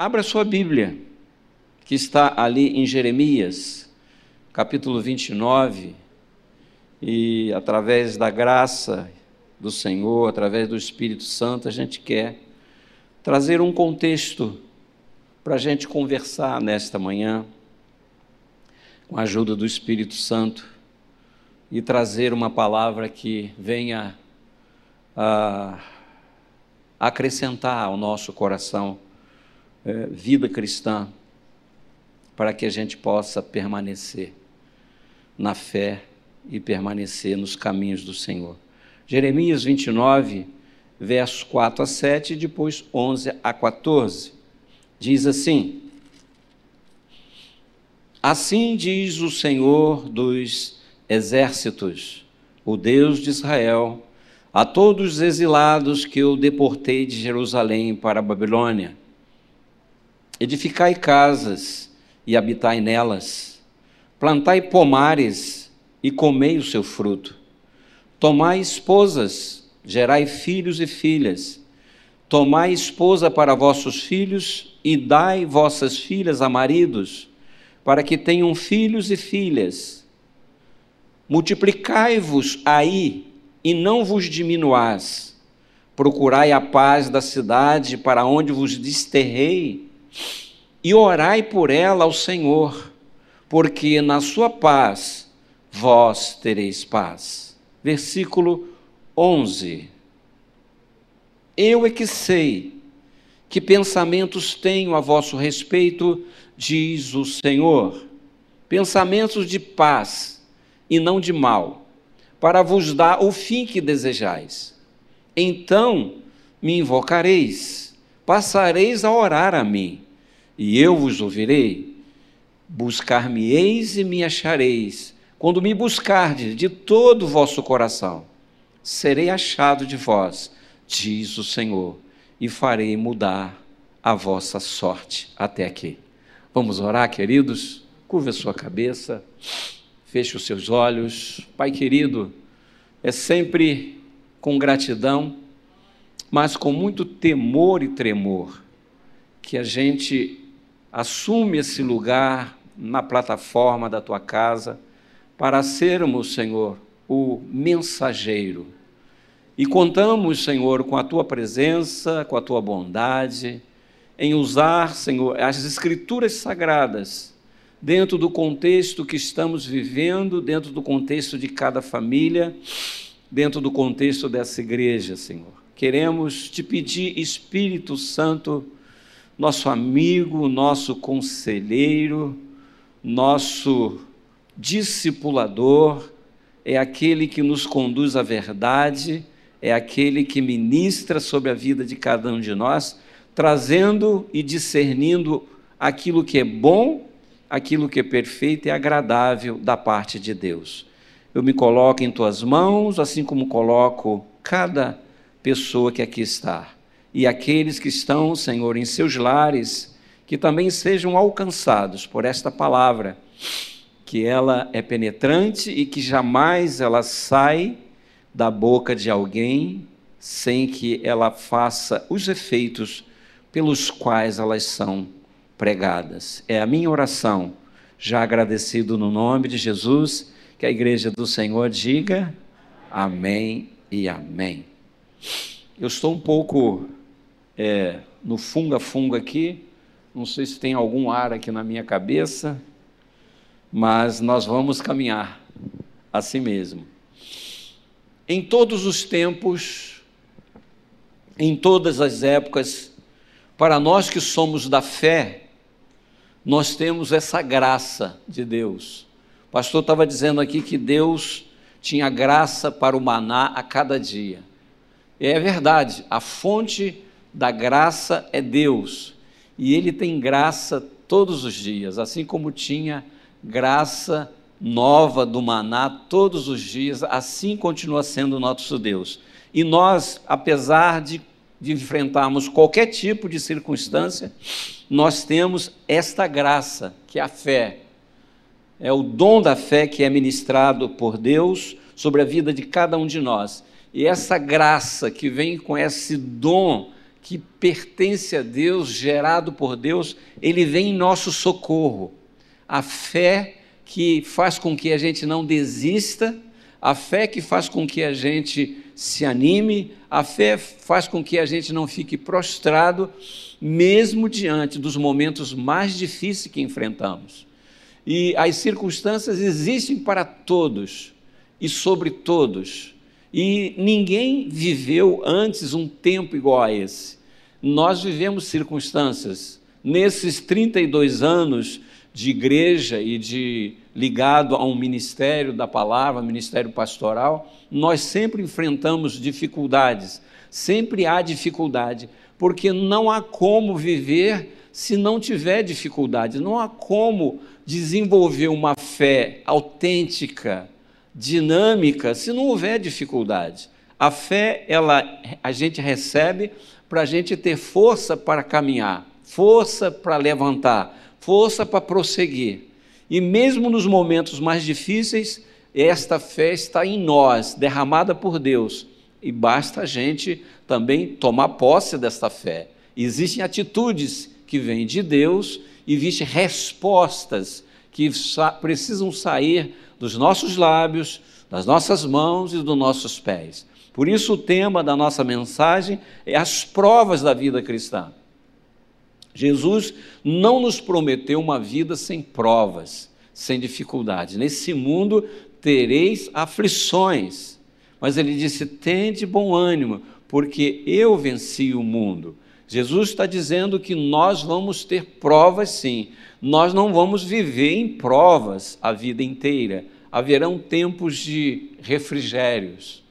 Abra sua Bíblia, que está ali em Jeremias, capítulo 29, e através da graça do Senhor, através do Espírito Santo, a gente quer trazer um contexto para a gente conversar nesta manhã, com a ajuda do Espírito Santo, e trazer uma palavra que venha a acrescentar ao nosso coração é, vida cristã, para que a gente possa permanecer na fé e permanecer nos caminhos do Senhor. Jeremias 29, versos 4 a 7 e depois 11 a 14. Diz assim: Assim diz o Senhor dos exércitos, o Deus de Israel, a todos os exilados que eu deportei de Jerusalém para a Babilônia Edificai casas e habitai nelas, plantai pomares e comei o seu fruto. Tomai esposas, gerai filhos e filhas. Tomai esposa para vossos filhos e dai vossas filhas a maridos, para que tenham filhos e filhas. Multiplicai-vos aí e não vos diminuais. Procurai a paz da cidade para onde vos desterrei e orai por ela ao Senhor, porque na sua paz vós tereis paz. Versículo 11. Eu é que sei que pensamentos tenho a vosso respeito, diz o Senhor, pensamentos de paz e não de mal, para vos dar o fim que desejais. Então me invocareis passareis a orar a mim, e eu vos ouvirei. Buscar-me-eis e me achareis, quando me buscardes de todo o vosso coração. Serei achado de vós, diz o Senhor, e farei mudar a vossa sorte até aqui. Vamos orar, queridos? Curva a sua cabeça, feche os seus olhos. Pai querido, é sempre com gratidão mas com muito temor e tremor, que a gente assume esse lugar na plataforma da tua casa para sermos, Senhor, o mensageiro. E contamos, Senhor, com a tua presença, com a tua bondade, em usar, Senhor, as escrituras sagradas dentro do contexto que estamos vivendo, dentro do contexto de cada família, dentro do contexto dessa igreja, Senhor queremos te pedir, Espírito Santo, nosso amigo, nosso conselheiro, nosso discipulador, é aquele que nos conduz à verdade, é aquele que ministra sobre a vida de cada um de nós, trazendo e discernindo aquilo que é bom, aquilo que é perfeito e agradável da parte de Deus. Eu me coloco em tuas mãos, assim como coloco cada pessoa que aqui está. E aqueles que estão, Senhor, em seus lares, que também sejam alcançados por esta palavra, que ela é penetrante e que jamais ela sai da boca de alguém sem que ela faça os efeitos pelos quais elas são pregadas. É a minha oração, já agradecido no nome de Jesus, que a igreja do Senhor diga amém e amém. Eu estou um pouco é, no funga-funga aqui, não sei se tem algum ar aqui na minha cabeça, mas nós vamos caminhar assim mesmo. Em todos os tempos, em todas as épocas, para nós que somos da fé, nós temos essa graça de Deus. O pastor estava dizendo aqui que Deus tinha graça para o maná a cada dia. É verdade, a fonte da graça é Deus, e Ele tem graça todos os dias, assim como tinha graça nova do maná todos os dias, assim continua sendo o nosso Deus. E nós, apesar de, de enfrentarmos qualquer tipo de circunstância, nós temos esta graça, que é a fé. É o dom da fé que é ministrado por Deus sobre a vida de cada um de nós. E essa graça que vem com esse dom que pertence a Deus, gerado por Deus, ele vem em nosso socorro. A fé que faz com que a gente não desista, a fé que faz com que a gente se anime, a fé faz com que a gente não fique prostrado, mesmo diante dos momentos mais difíceis que enfrentamos. E as circunstâncias existem para todos e sobre todos. E ninguém viveu antes um tempo igual a esse. Nós vivemos circunstâncias. Nesses 32 anos de igreja e de ligado a um ministério da palavra, ministério pastoral, nós sempre enfrentamos dificuldades. Sempre há dificuldade, porque não há como viver se não tiver dificuldade, não há como desenvolver uma fé autêntica, dinâmica, se não houver dificuldade. A fé, ela, a gente recebe para a gente ter força para caminhar, força para levantar, força para prosseguir. E mesmo nos momentos mais difíceis, esta fé está em nós, derramada por Deus. E basta a gente também tomar posse desta fé. Existem atitudes que vêm de Deus, existem respostas que sa precisam sair dos nossos lábios, das nossas mãos e dos nossos pés. Por isso, o tema da nossa mensagem é as provas da vida cristã. Jesus não nos prometeu uma vida sem provas, sem dificuldades. Nesse mundo tereis aflições, mas ele disse: tende bom ânimo, porque eu venci o mundo. Jesus está dizendo que nós vamos ter provas sim, nós não vamos viver em provas a vida inteira. Haverão tempos de refrigérios.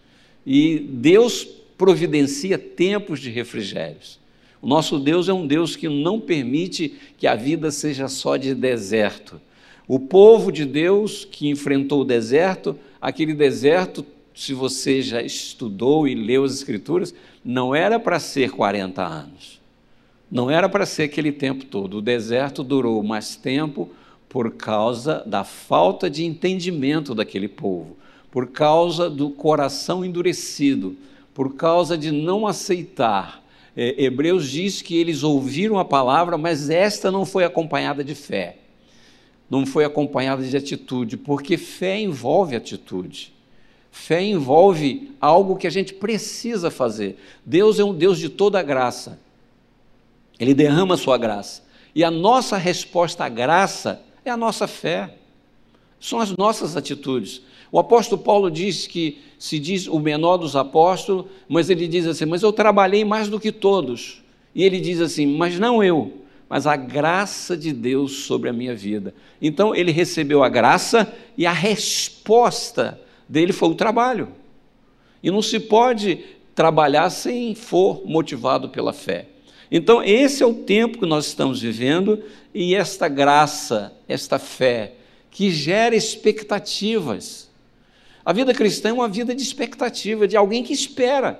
E Deus providencia tempos de refrigérios. O nosso Deus é um Deus que não permite que a vida seja só de deserto. O povo de Deus que enfrentou o deserto, aquele deserto, se você já estudou e leu as Escrituras, não era para ser 40 anos. Não era para ser aquele tempo todo. O deserto durou mais tempo por causa da falta de entendimento daquele povo, por causa do coração endurecido, por causa de não aceitar. É, Hebreus diz que eles ouviram a palavra, mas esta não foi acompanhada de fé, não foi acompanhada de atitude, porque fé envolve atitude. Fé envolve algo que a gente precisa fazer. Deus é um Deus de toda graça. Ele derrama a sua graça. E a nossa resposta à graça é a nossa fé. São as nossas atitudes. O apóstolo Paulo diz que se diz o menor dos apóstolos, mas ele diz assim: Mas eu trabalhei mais do que todos. E ele diz assim: Mas não eu, mas a graça de Deus sobre a minha vida. Então ele recebeu a graça e a resposta dele foi o trabalho. E não se pode trabalhar sem for motivado pela fé. Então, esse é o tempo que nós estamos vivendo e esta graça, esta fé, que gera expectativas. A vida cristã é uma vida de expectativa, de alguém que espera.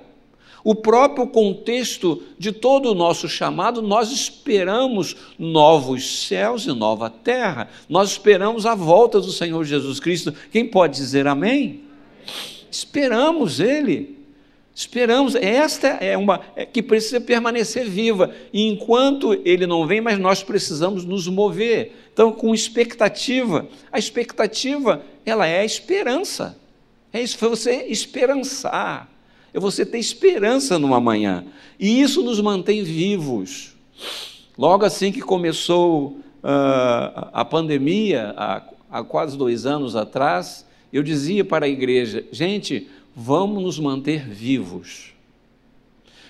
O próprio contexto de todo o nosso chamado, nós esperamos novos céus e nova terra, nós esperamos a volta do Senhor Jesus Cristo. Quem pode dizer amém? Esperamos Ele. Esperamos, esta é uma é, que precisa permanecer viva. E enquanto ele não vem, mas nós precisamos nos mover. Então, com expectativa, a expectativa, ela é a esperança. É isso, foi você esperançar. É você ter esperança numa manhã. E isso nos mantém vivos. Logo assim que começou uh, a pandemia, há, há quase dois anos atrás, eu dizia para a igreja, gente, vamos nos manter vivos.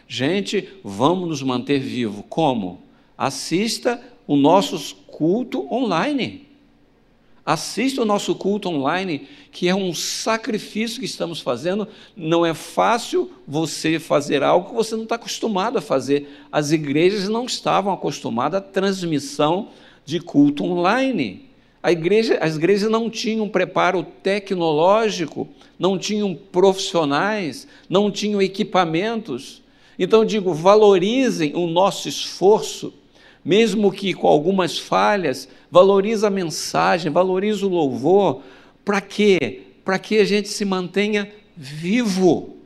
Gente, vamos nos manter vivos. Como? Assista o nosso culto online. Assista o nosso culto online, que é um sacrifício que estamos fazendo. Não é fácil você fazer algo que você não está acostumado a fazer. As igrejas não estavam acostumadas à transmissão de culto online. Igreja, as igrejas não tinham preparo tecnológico, não tinham profissionais, não tinham equipamentos. Então, digo, valorizem o nosso esforço, mesmo que com algumas falhas, valorize a mensagem, valorize o louvor. Para quê? Para que a gente se mantenha vivo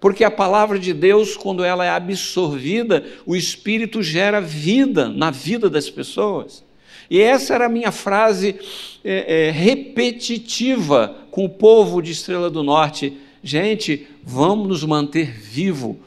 Porque a palavra de Deus, quando ela é absorvida, o Espírito gera vida na vida das pessoas. E essa era a minha frase é, é, repetitiva com o povo de Estrela do Norte. Gente, vamos nos manter vivo.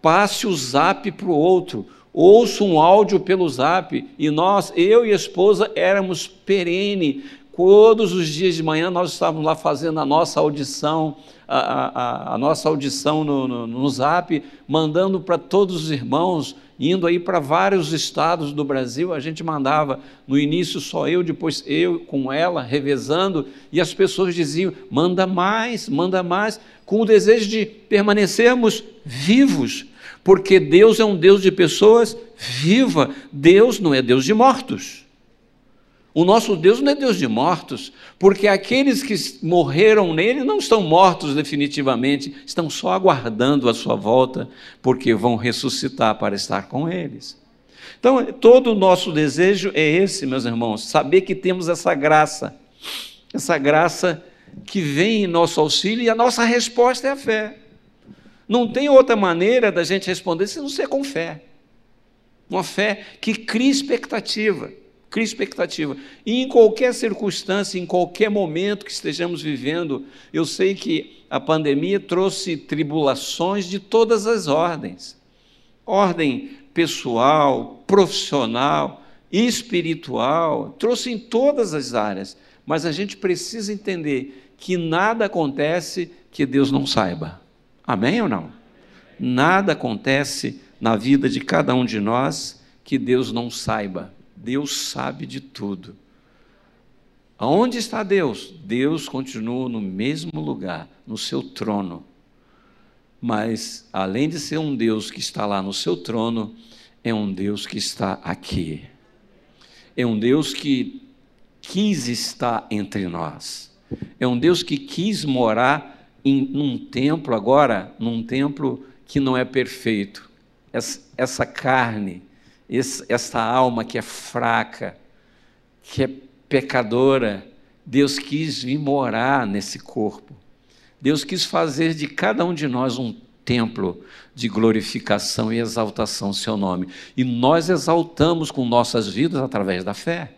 Passe o zap para o outro ouço um áudio pelo zap, e nós, eu e a esposa, éramos perene. Todos os dias de manhã nós estávamos lá fazendo a nossa audição, a, a, a nossa audição no, no, no zap, mandando para todos os irmãos, indo aí para vários estados do Brasil, a gente mandava, no início só eu, depois eu com ela, revezando, e as pessoas diziam: manda mais, manda mais, com o desejo de permanecermos vivos, porque Deus é um Deus de pessoas vivas, Deus não é Deus de mortos. O nosso Deus não é Deus de mortos, porque aqueles que morreram nele não estão mortos definitivamente, estão só aguardando a sua volta, porque vão ressuscitar para estar com eles. Então, todo o nosso desejo é esse, meus irmãos, saber que temos essa graça, essa graça que vem em nosso auxílio e a nossa resposta é a fé. Não tem outra maneira da gente responder se não ser com fé. Uma fé que cria expectativa, cria expectativa. E em qualquer circunstância, em qualquer momento que estejamos vivendo, eu sei que a pandemia trouxe tribulações de todas as ordens. Ordem pessoal, profissional, espiritual, trouxe em todas as áreas. Mas a gente precisa entender que nada acontece que Deus não saiba. Amém ou não? Nada acontece na vida de cada um de nós que Deus não saiba. Deus sabe de tudo. Aonde está Deus? Deus continua no mesmo lugar, no seu trono. Mas, além de ser um Deus que está lá no seu trono, é um Deus que está aqui. É um Deus que quis estar entre nós. É um Deus que quis morar em num templo agora, num templo que não é perfeito. Essa, essa carne, esse, essa alma que é fraca, que é pecadora, Deus quis vir morar nesse corpo. Deus quis fazer de cada um de nós um templo de glorificação e exaltação seu nome. E nós exaltamos com nossas vidas através da fé.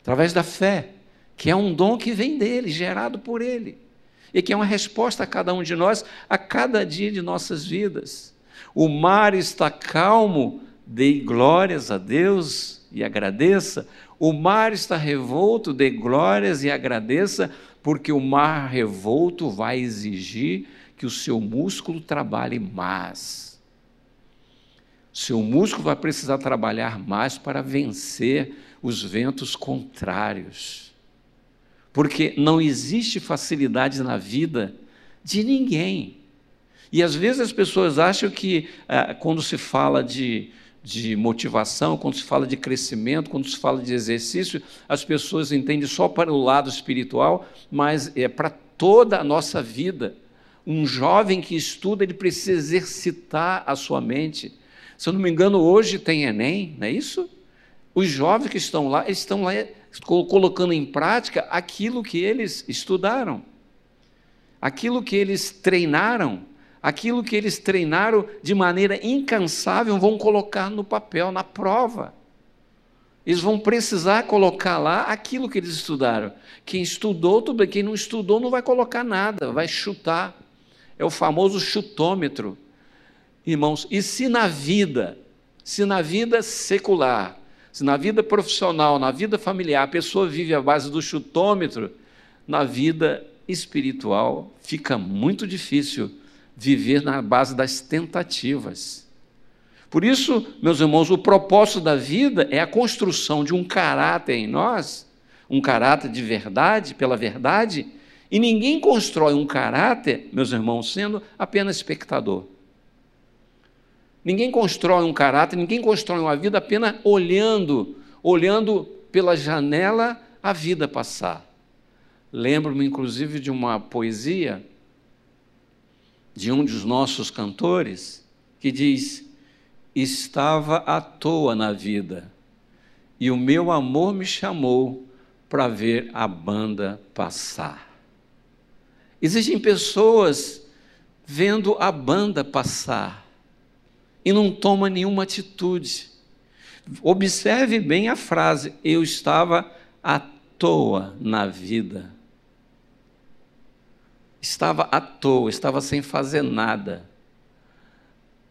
Através da fé, que é um dom que vem dele, gerado por ele e que é uma resposta a cada um de nós a cada dia de nossas vidas. O mar está calmo, dê glórias a Deus e agradeça. O mar está revolto, dê glórias e agradeça, porque o mar revolto vai exigir que o seu músculo trabalhe mais. Seu músculo vai precisar trabalhar mais para vencer os ventos contrários porque não existe facilidade na vida de ninguém. E às vezes as pessoas acham que ah, quando se fala de, de motivação, quando se fala de crescimento, quando se fala de exercício, as pessoas entendem só para o lado espiritual, mas é para toda a nossa vida. Um jovem que estuda, ele precisa exercitar a sua mente. Se eu não me engano, hoje tem Enem, não é isso? Os jovens que estão lá, eles estão lá colocando em prática aquilo que eles estudaram, aquilo que eles treinaram, aquilo que eles treinaram de maneira incansável, vão colocar no papel, na prova. Eles vão precisar colocar lá aquilo que eles estudaram. Quem estudou, tudo bem. Quem não estudou, não vai colocar nada, vai chutar. É o famoso chutômetro. Irmãos, e se na vida, se na vida secular, se na vida profissional, na vida familiar, a pessoa vive à base do chutômetro, na vida espiritual fica muito difícil viver na base das tentativas. Por isso, meus irmãos, o propósito da vida é a construção de um caráter em nós, um caráter de verdade, pela verdade, e ninguém constrói um caráter, meus irmãos, sendo apenas espectador. Ninguém constrói um caráter, ninguém constrói uma vida apenas olhando, olhando pela janela a vida passar. Lembro-me, inclusive, de uma poesia de um dos nossos cantores que diz: Estava à toa na vida e o meu amor me chamou para ver a banda passar. Existem pessoas vendo a banda passar e não toma nenhuma atitude. Observe bem a frase: eu estava à toa na vida. Estava à toa, estava sem fazer nada.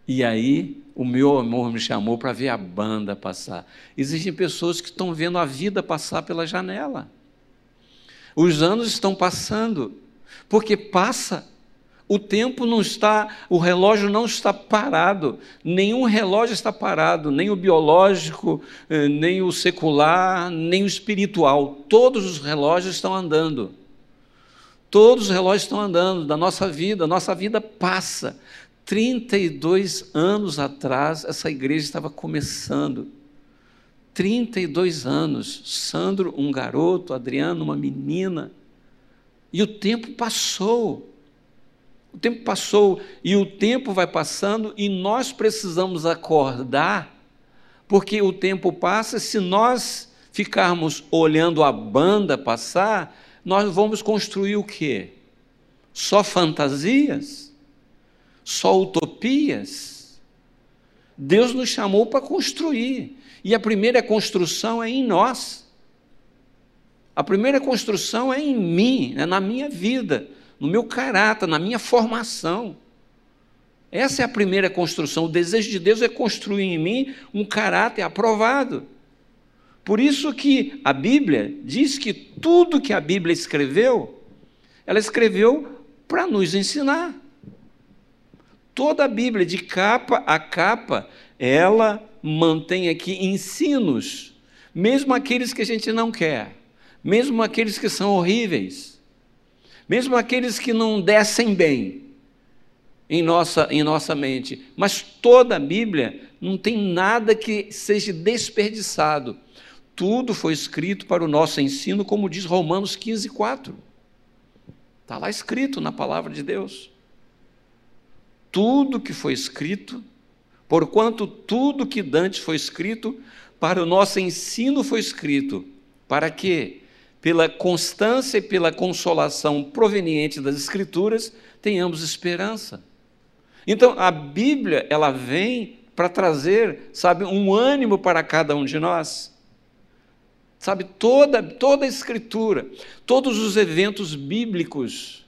E aí o meu amor me chamou para ver a banda passar. Existem pessoas que estão vendo a vida passar pela janela. Os anos estão passando, porque passa. O tempo não está, o relógio não está parado, nenhum relógio está parado, nem o biológico, eh, nem o secular, nem o espiritual. Todos os relógios estão andando. Todos os relógios estão andando da nossa vida, a nossa vida passa. 32 anos atrás, essa igreja estava começando. 32 anos. Sandro, um garoto, Adriano, uma menina. E o tempo passou. O tempo passou e o tempo vai passando e nós precisamos acordar, porque o tempo passa. Se nós ficarmos olhando a banda passar, nós vamos construir o quê? Só fantasias? só utopias. Deus nos chamou para construir. E a primeira construção é em nós. A primeira construção é em mim, é na minha vida, no meu caráter, na minha formação. Essa é a primeira construção. O desejo de Deus é construir em mim um caráter aprovado. Por isso que a Bíblia diz que tudo que a Bíblia escreveu, ela escreveu para nos ensinar toda a Bíblia, de capa a capa, ela mantém aqui ensinos, mesmo aqueles que a gente não quer, mesmo aqueles que são horríveis, mesmo aqueles que não descem bem em nossa, em nossa mente. Mas toda a Bíblia não tem nada que seja desperdiçado. Tudo foi escrito para o nosso ensino, como diz Romanos 15, 4. Está lá escrito na palavra de Deus tudo que foi escrito, porquanto tudo que Dante foi escrito, para o nosso ensino foi escrito, para que, pela constância e pela consolação proveniente das Escrituras, tenhamos esperança. Então, a Bíblia, ela vem para trazer, sabe, um ânimo para cada um de nós. Sabe, toda, toda a Escritura, todos os eventos bíblicos,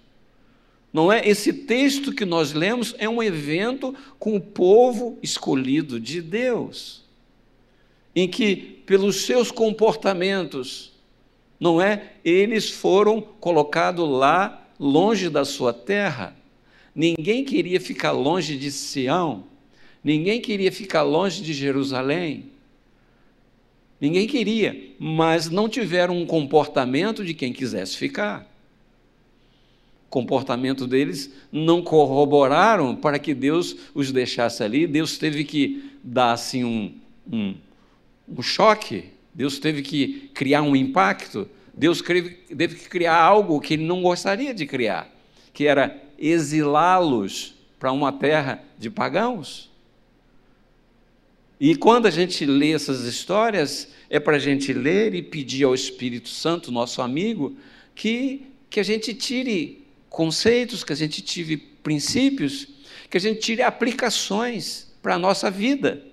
não é? Esse texto que nós lemos é um evento com o povo escolhido de Deus, em que, pelos seus comportamentos, não é? Eles foram colocados lá, longe da sua terra. Ninguém queria ficar longe de Sião, ninguém queria ficar longe de Jerusalém. Ninguém queria, mas não tiveram um comportamento de quem quisesse ficar comportamento deles não corroboraram para que Deus os deixasse ali. Deus teve que dar assim um, um, um choque, Deus teve que criar um impacto, Deus teve que criar algo que ele não gostaria de criar, que era exilá-los para uma terra de pagãos. E quando a gente lê essas histórias, é para a gente ler e pedir ao Espírito Santo, nosso amigo, que, que a gente tire conceitos, que a gente tive princípios, que a gente tire aplicações para a nossa vida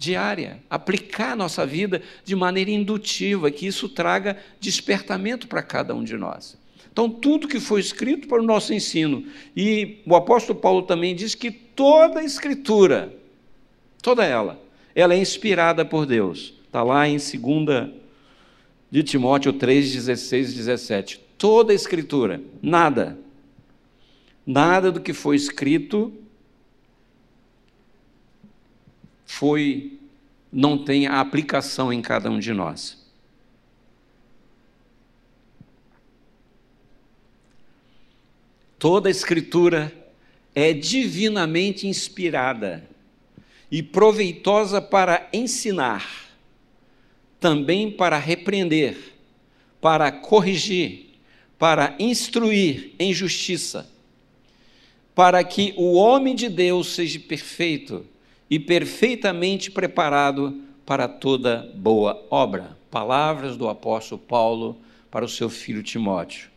diária, aplicar a nossa vida de maneira indutiva, que isso traga despertamento para cada um de nós. Então, tudo que foi escrito para o nosso ensino, e o apóstolo Paulo também diz que toda a escritura, toda ela, ela é inspirada por Deus. Está lá em 2 de Timóteo 3, 16 e 17. Toda a escritura, nada Nada do que foi escrito foi não tem a aplicação em cada um de nós. Toda a escritura é divinamente inspirada e proveitosa para ensinar, também para repreender, para corrigir, para instruir em justiça para que o homem de Deus seja perfeito e perfeitamente preparado para toda boa obra. Palavras do apóstolo Paulo para o seu filho Timóteo.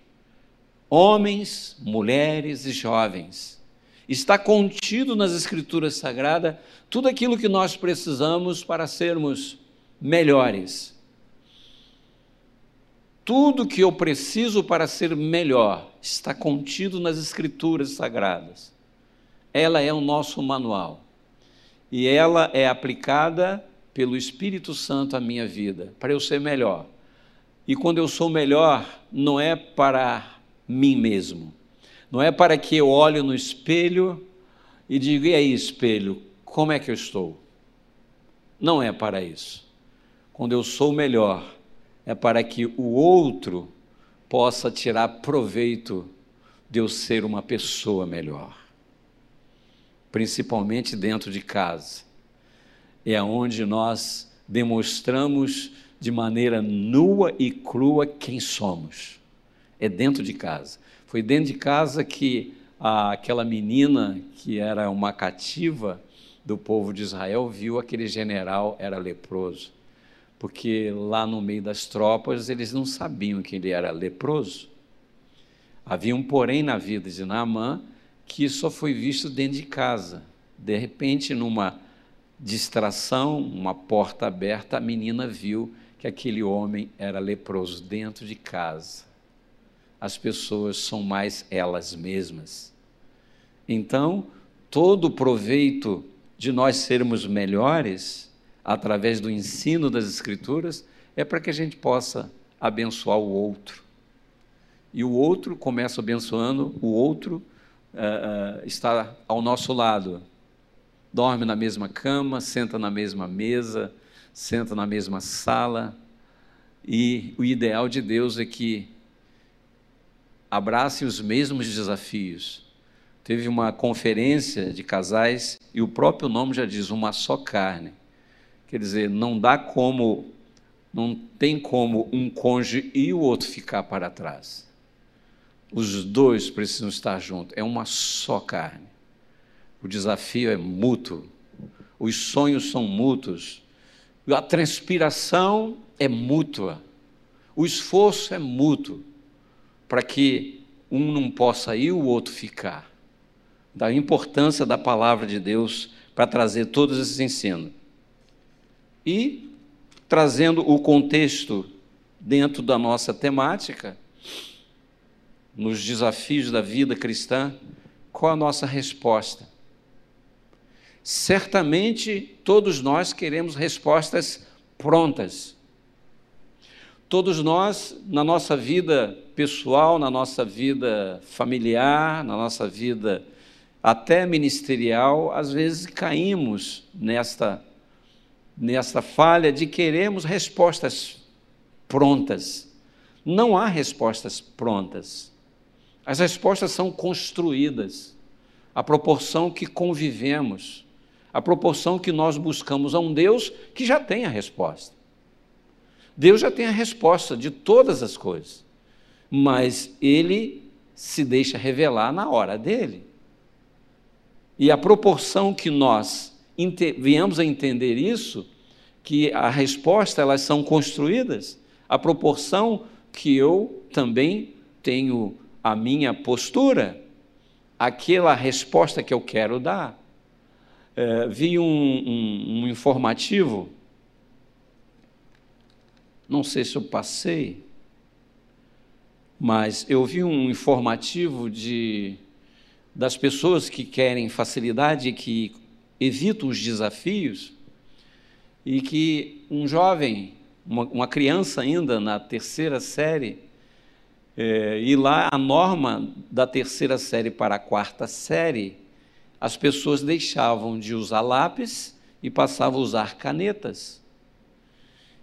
Homens, mulheres e jovens Está contido nas Escrituras Sagradas tudo aquilo que nós precisamos para sermos melhores. Tudo que eu preciso para ser melhor está contido nas Escrituras Sagradas. Ela é o nosso manual e ela é aplicada pelo Espírito Santo à minha vida, para eu ser melhor. E quando eu sou melhor, não é para mim mesmo, não é para que eu olhe no espelho e diga: e aí, espelho, como é que eu estou? Não é para isso. Quando eu sou melhor, é para que o outro possa tirar proveito de eu ser uma pessoa melhor principalmente dentro de casa. É onde nós demonstramos de maneira nua e crua quem somos. É dentro de casa. Foi dentro de casa que aquela menina que era uma cativa do povo de Israel viu aquele general era leproso. Porque lá no meio das tropas eles não sabiam que ele era leproso. Havia um porém na vida de Naamã que só foi visto dentro de casa. De repente, numa distração, uma porta aberta, a menina viu que aquele homem era leproso dentro de casa. As pessoas são mais elas mesmas. Então, todo o proveito de nós sermos melhores, através do ensino das Escrituras, é para que a gente possa abençoar o outro. E o outro começa abençoando o outro uh, está ao nosso lado. Dorme na mesma cama, senta na mesma mesa, senta na mesma sala. E o ideal de Deus é que abracem os mesmos desafios. Teve uma conferência de casais e o próprio nome já diz uma só carne. Quer dizer, não dá como, não tem como um cônjuge e o outro ficar para trás. Os dois precisam estar juntos, é uma só carne. O desafio é mútuo, os sonhos são mútuos, a transpiração é mútua, o esforço é mútuo, para que um não possa ir e o outro ficar. Da importância da palavra de Deus para trazer todos esses ensinos. E trazendo o contexto dentro da nossa temática, nos desafios da vida cristã, qual a nossa resposta? Certamente todos nós queremos respostas prontas. Todos nós, na nossa vida pessoal, na nossa vida familiar, na nossa vida até ministerial, às vezes caímos nesta, nesta falha de queremos respostas prontas. Não há respostas prontas. As respostas são construídas, à proporção que convivemos, à proporção que nós buscamos a um Deus que já tem a resposta. Deus já tem a resposta de todas as coisas, mas Ele se deixa revelar na hora dele. E a proporção que nós viemos a entender isso, que a resposta elas são construídas, a proporção que eu também tenho a minha postura, aquela resposta que eu quero dar. É, vi um, um, um informativo, não sei se eu passei, mas eu vi um informativo de, das pessoas que querem facilidade que evitam os desafios, e que um jovem, uma, uma criança ainda na terceira série, é, e lá a norma da terceira série para a quarta série, as pessoas deixavam de usar lápis e passavam a usar canetas.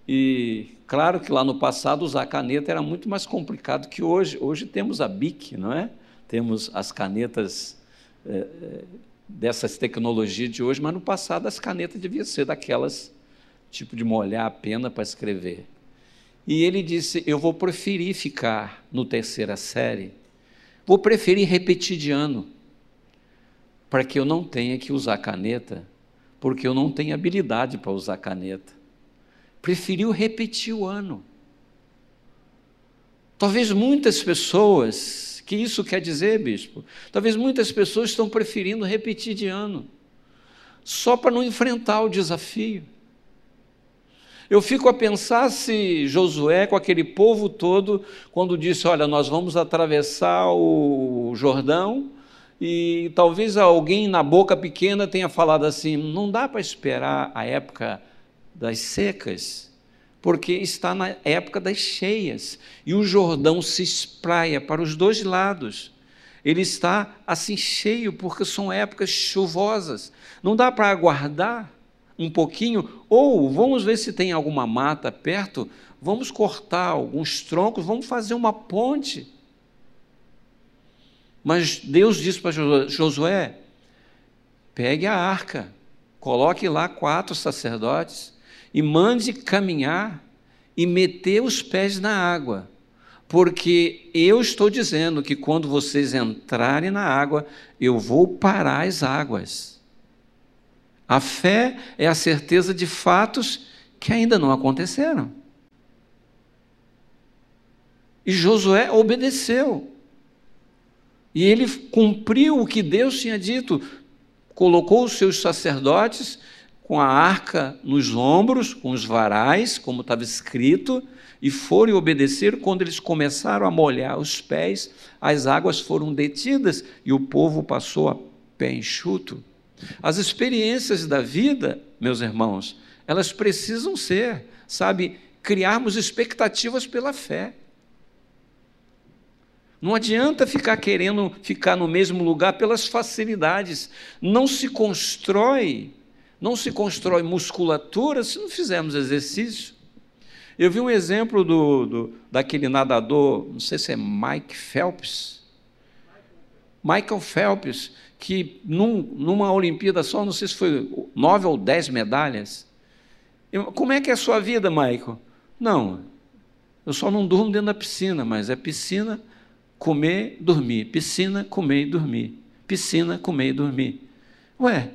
E claro que lá no passado usar caneta era muito mais complicado que hoje. Hoje temos a BIC, não é? Temos as canetas é, é dessas tecnologias de hoje, mas no passado as canetas deviam ser daquelas tipo de molhar a pena para escrever. E ele disse: Eu vou preferir ficar no terceira série, vou preferir repetir de ano, para que eu não tenha que usar caneta, porque eu não tenho habilidade para usar caneta. Preferiu repetir o ano. Talvez muitas pessoas que isso quer dizer, bispo? Talvez muitas pessoas estão preferindo repetir de ano, só para não enfrentar o desafio. Eu fico a pensar se Josué, com aquele povo todo, quando disse: Olha, nós vamos atravessar o Jordão, e talvez alguém na boca pequena tenha falado assim: não dá para esperar a época das secas, porque está na época das cheias, e o Jordão se espraia para os dois lados. Ele está assim cheio, porque são épocas chuvosas. Não dá para aguardar um pouquinho, ou vamos ver se tem alguma mata perto, vamos cortar alguns troncos, vamos fazer uma ponte. Mas Deus disse para Josué: pegue a arca, coloque lá quatro sacerdotes e mande caminhar e meter os pés na água, porque eu estou dizendo que quando vocês entrarem na água, eu vou parar as águas. A fé é a certeza de fatos que ainda não aconteceram. E Josué obedeceu. E ele cumpriu o que Deus tinha dito, colocou os seus sacerdotes com a arca nos ombros, com os varais, como estava escrito, e foram obedecer. Quando eles começaram a molhar os pés, as águas foram detidas e o povo passou a pé enxuto. As experiências da vida, meus irmãos, elas precisam ser, sabe, criarmos expectativas pela fé. Não adianta ficar querendo ficar no mesmo lugar pelas facilidades. Não se constrói, não se constrói musculatura se não fizermos exercício. Eu vi um exemplo do, do, daquele nadador, não sei se é Mike Phelps. Michael Phelps, que num, numa Olimpíada só, não sei se foi nove ou dez medalhas. Eu, como é que é a sua vida, Michael? Não, eu só não durmo dentro da piscina, mas é piscina, comer, dormir. Piscina, comer e dormir. Piscina, comer e dormir. Ué,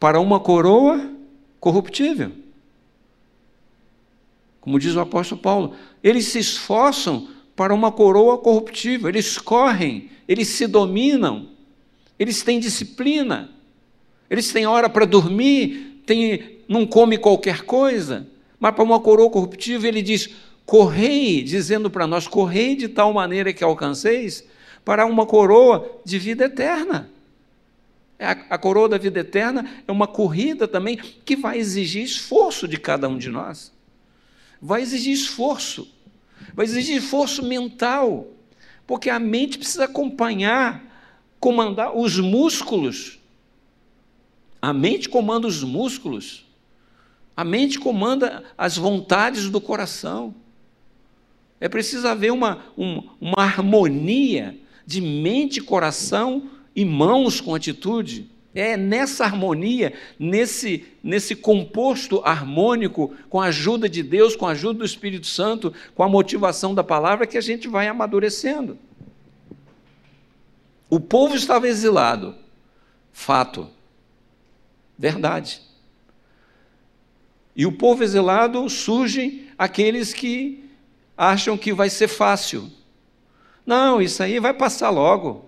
para uma coroa corruptível. Como diz o apóstolo Paulo, eles se esforçam para uma coroa corruptível, eles correm, eles se dominam, eles têm disciplina, eles têm hora para dormir, tem, não come qualquer coisa, mas para uma coroa corruptível ele diz: correi, dizendo para nós: correi de tal maneira que alcanceis para uma coroa de vida eterna. É a, a coroa da vida eterna é uma corrida também que vai exigir esforço de cada um de nós. Vai exigir esforço, vai exigir esforço mental, porque a mente precisa acompanhar comandar os músculos. A mente comanda os músculos. A mente comanda as vontades do coração. É preciso haver uma, um, uma harmonia de mente, coração e mãos com atitude. É nessa harmonia, nesse, nesse composto harmônico, com a ajuda de Deus, com a ajuda do Espírito Santo, com a motivação da palavra, que a gente vai amadurecendo. O povo estava exilado. Fato. Verdade. E o povo exilado surgem aqueles que acham que vai ser fácil. Não, isso aí vai passar logo.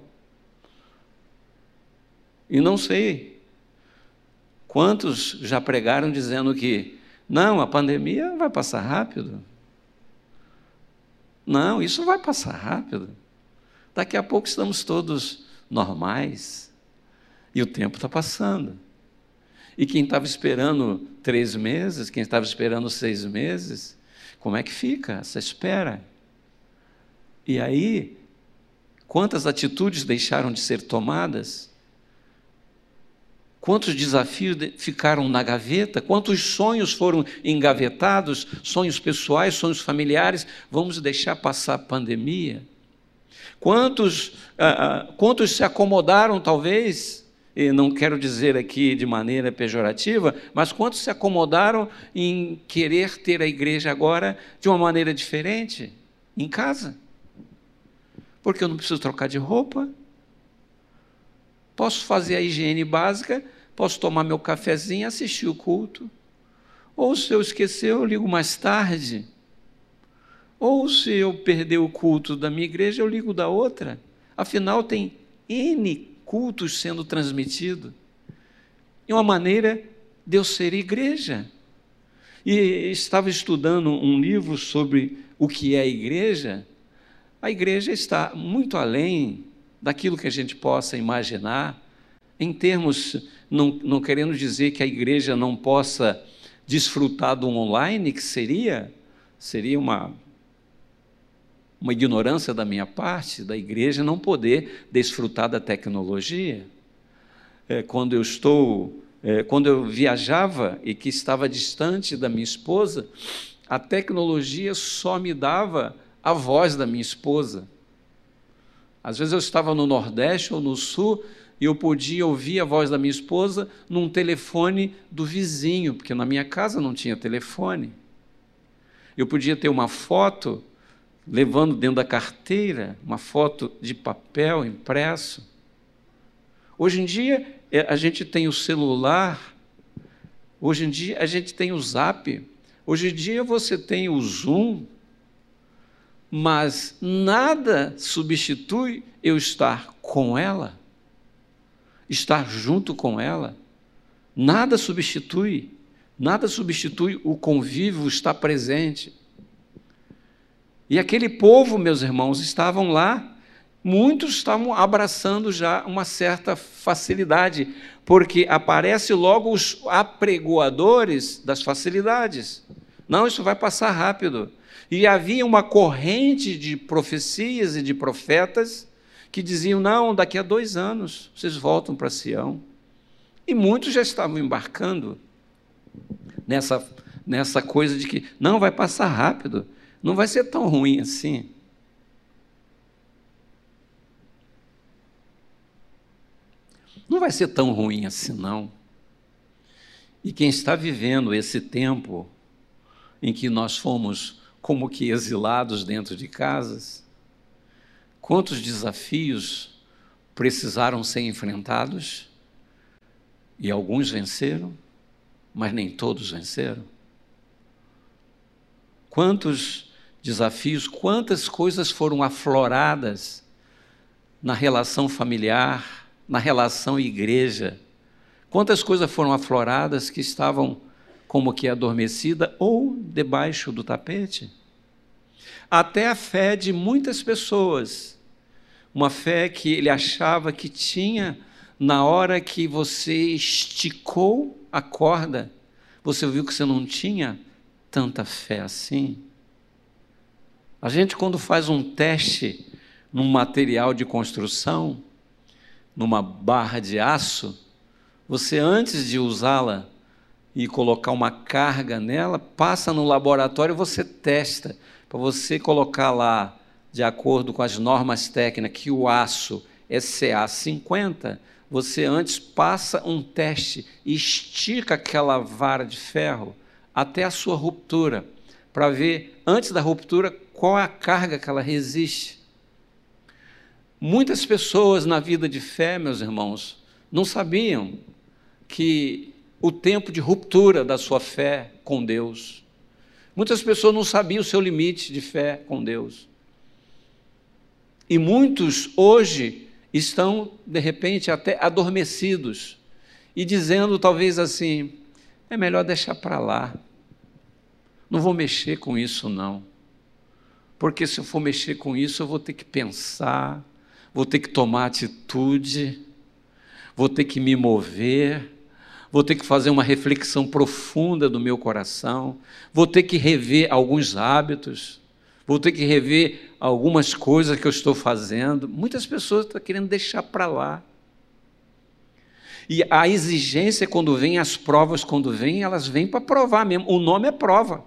E não sei quantos já pregaram dizendo que não, a pandemia vai passar rápido. Não, isso vai passar rápido. Daqui a pouco estamos todos normais e o tempo está passando. E quem estava esperando três meses, quem estava esperando seis meses, como é que fica essa espera? E aí, quantas atitudes deixaram de ser tomadas? Quantos desafios ficaram na gaveta? Quantos sonhos foram engavetados? Sonhos pessoais, sonhos familiares? Vamos deixar passar a pandemia? Quantos, ah, ah, quantos se acomodaram, talvez, e não quero dizer aqui de maneira pejorativa, mas quantos se acomodaram em querer ter a igreja agora de uma maneira diferente, em casa? Porque eu não preciso trocar de roupa, posso fazer a higiene básica, posso tomar meu cafezinho, assistir o culto. Ou se eu esquecer, eu ligo mais tarde. Ou se eu perder o culto da minha igreja, eu ligo da outra. Afinal, tem N cultos sendo transmitidos. E uma maneira de eu ser igreja. E estava estudando um livro sobre o que é a igreja. A igreja está muito além daquilo que a gente possa imaginar, em termos, não, não querendo dizer que a igreja não possa desfrutar do online, que seria, seria uma, uma ignorância da minha parte, da igreja não poder desfrutar da tecnologia. É, quando eu estou é, quando eu viajava e que estava distante da minha esposa, a tecnologia só me dava a voz da minha esposa. Às vezes eu estava no Nordeste ou no Sul e eu podia ouvir a voz da minha esposa num telefone do vizinho, porque na minha casa não tinha telefone. Eu podia ter uma foto levando dentro da carteira, uma foto de papel impresso. Hoje em dia é, a gente tem o celular, hoje em dia a gente tem o zap, hoje em dia você tem o Zoom, mas nada substitui eu estar com ela, estar junto com ela. Nada substitui, nada substitui o convívio, estar presente. E aquele povo, meus irmãos, estavam lá muitos estavam abraçando já uma certa facilidade, porque aparece logo os apregoadores das facilidades. Não, isso vai passar rápido. E havia uma corrente de profecias e de profetas que diziam: não, daqui a dois anos vocês voltam para Sião. E muitos já estavam embarcando nessa, nessa coisa de que não vai passar rápido, não vai ser tão ruim assim. não vai ser tão ruim assim, não. E quem está vivendo esse tempo em que nós fomos como que exilados dentro de casas, quantos desafios precisaram ser enfrentados? E alguns venceram, mas nem todos venceram. Quantos desafios, quantas coisas foram afloradas na relação familiar, na relação igreja. Quantas coisas foram afloradas que estavam como que adormecida ou debaixo do tapete? Até a fé de muitas pessoas, uma fé que ele achava que tinha na hora que você esticou a corda, você viu que você não tinha tanta fé assim. A gente, quando faz um teste num material de construção, numa barra de aço, você antes de usá-la e colocar uma carga nela, passa no laboratório e você testa. Para você colocar lá de acordo com as normas técnicas que o aço é CA50, você antes passa um teste estica aquela vara de ferro até a sua ruptura, para ver antes da ruptura qual é a carga que ela resiste. Muitas pessoas na vida de fé, meus irmãos, não sabiam que o tempo de ruptura da sua fé com Deus. Muitas pessoas não sabiam o seu limite de fé com Deus. E muitos hoje estão, de repente, até adormecidos e dizendo talvez assim: é melhor deixar para lá. Não vou mexer com isso, não. Porque se eu for mexer com isso, eu vou ter que pensar, vou ter que tomar atitude, vou ter que me mover, vou ter que fazer uma reflexão profunda do meu coração, vou ter que rever alguns hábitos, vou ter que rever algumas coisas que eu estou fazendo. Muitas pessoas estão querendo deixar para lá. E a exigência, quando vem, as provas, quando vêm, elas vêm para provar mesmo. O nome é prova.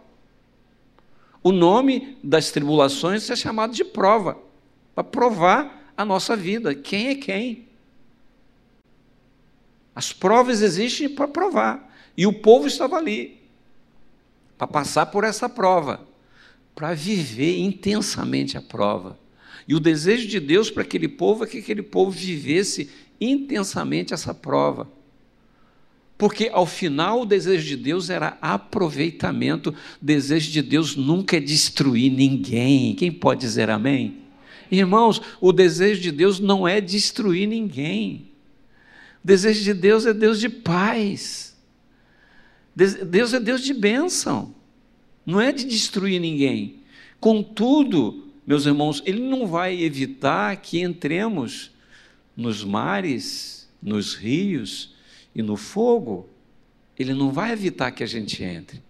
O nome das tribulações é chamado de prova para provar a nossa vida. Quem é quem? As provas existem para provar. E o povo estava ali para passar por essa prova, para viver intensamente a prova. E o desejo de Deus para aquele povo é que aquele povo vivesse intensamente essa prova. Porque ao final o desejo de Deus era aproveitamento, o desejo de Deus nunca é destruir ninguém. Quem pode dizer amém? Irmãos, o desejo de Deus não é destruir ninguém. O desejo de Deus é Deus de paz. Deus é Deus de bênção. Não é de destruir ninguém. Contudo, meus irmãos, Ele não vai evitar que entremos nos mares, nos rios, e no fogo, ele não vai evitar que a gente entre,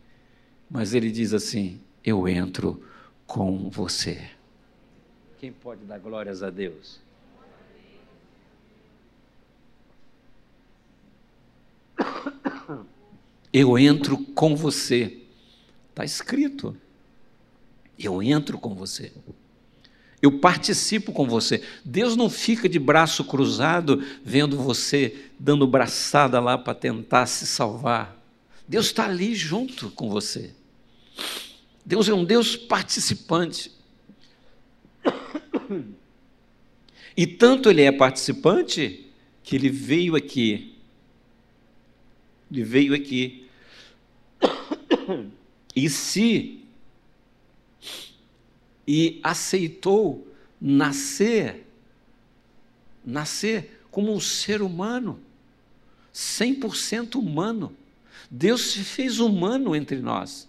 mas ele diz assim: Eu entro com você. Quem pode dar glórias a Deus? Eu entro com você. Está escrito. Eu entro com você. Eu participo com você. Deus não fica de braço cruzado vendo você dando braçada lá para tentar se salvar. Deus está ali junto com você. Deus é um Deus participante. E tanto ele é participante que ele veio aqui. Ele veio aqui. E se e aceitou nascer, nascer como um ser humano, 100% humano. Deus se fez humano entre nós,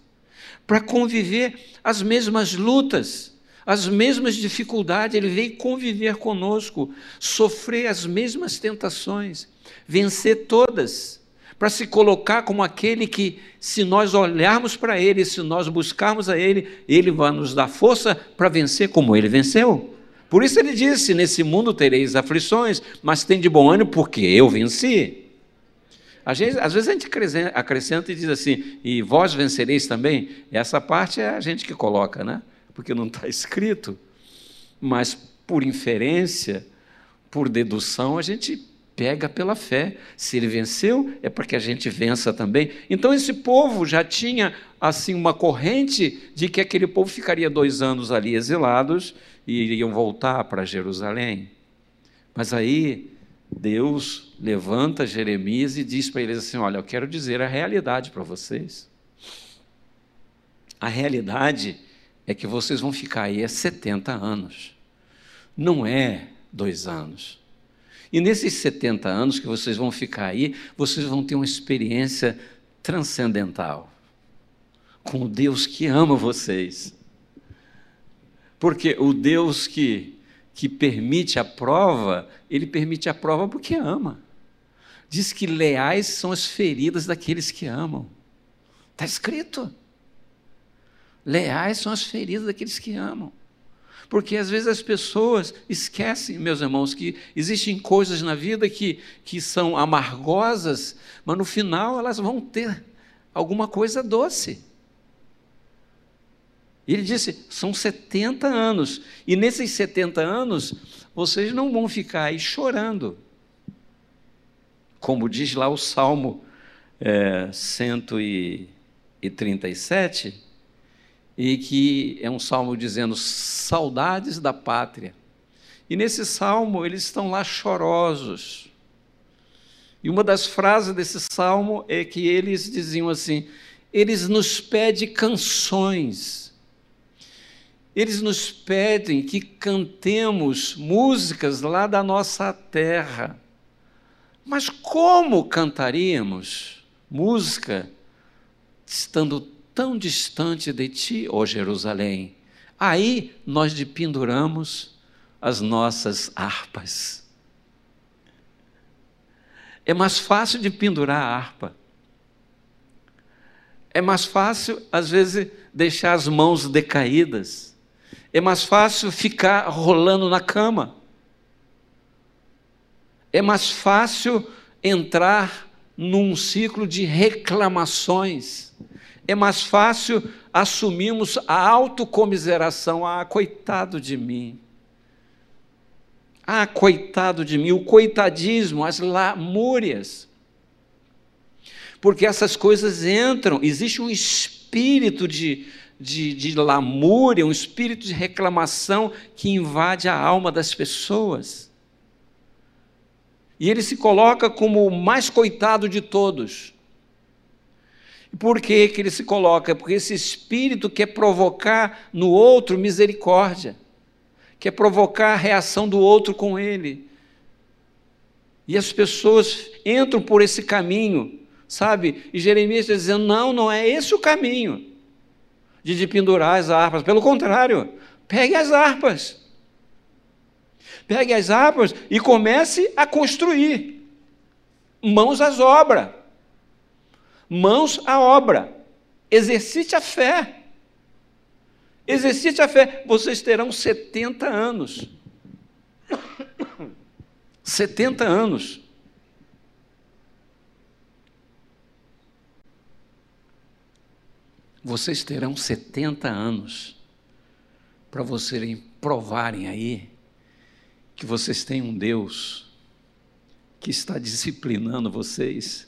para conviver as mesmas lutas, as mesmas dificuldades, ele veio conviver conosco, sofrer as mesmas tentações, vencer todas para se colocar como aquele que, se nós olharmos para Ele, se nós buscarmos a Ele, Ele vai nos dar força para vencer como Ele venceu. Por isso ele disse: Nesse mundo tereis aflições, mas tem de bom ânimo, porque eu venci. Às vezes, às vezes a gente acrescenta e diz assim: E vós vencereis também? Essa parte é a gente que coloca, né? Porque não está escrito. Mas por inferência, por dedução, a gente pega pela fé. Se ele venceu, é para que a gente vença também. Então esse povo já tinha assim uma corrente de que aquele povo ficaria dois anos ali exilados e iriam voltar para Jerusalém. Mas aí Deus levanta Jeremias e diz para eles assim: Olha, eu quero dizer a realidade para vocês. A realidade é que vocês vão ficar aí há 70 anos. Não é dois anos. E nesses 70 anos que vocês vão ficar aí, vocês vão ter uma experiência transcendental com o Deus que ama vocês. Porque o Deus que, que permite a prova, ele permite a prova porque ama. Diz que leais são as feridas daqueles que amam. Está escrito. Leais são as feridas daqueles que amam. Porque às vezes as pessoas esquecem, meus irmãos, que existem coisas na vida que, que são amargosas, mas no final elas vão ter alguma coisa doce. Ele disse: são 70 anos, e nesses 70 anos vocês não vão ficar aí chorando. Como diz lá o Salmo é, 137, e que é um salmo dizendo saudades da pátria. E nesse salmo eles estão lá chorosos. E uma das frases desse salmo é que eles diziam assim: eles nos pedem canções. Eles nos pedem que cantemos músicas lá da nossa terra. Mas como cantaríamos música estando tão distante de ti, ó Jerusalém. Aí nós de penduramos as nossas harpas. É mais fácil de pendurar a harpa. É mais fácil, às vezes, deixar as mãos decaídas. É mais fácil ficar rolando na cama. É mais fácil entrar num ciclo de reclamações é mais fácil assumirmos a autocomiseração. Ah, coitado de mim. Ah, coitado de mim. O coitadismo, as lamúrias. Porque essas coisas entram, existe um espírito de, de, de lamúria, um espírito de reclamação que invade a alma das pessoas. E ele se coloca como o mais coitado de todos. Por que, que ele se coloca? Porque esse espírito quer provocar no outro misericórdia, quer provocar a reação do outro com ele. E as pessoas entram por esse caminho, sabe? E Jeremias está dizendo: não, não é esse o caminho de, de pendurar as harpas. Pelo contrário, pegue as harpas. Pegue as harpas e comece a construir. Mãos às obras. Mãos à obra. Exercite a fé. Exercite a fé. Vocês terão 70 anos. 70 anos. Vocês terão 70 anos para vocês provarem aí que vocês têm um Deus que está disciplinando vocês,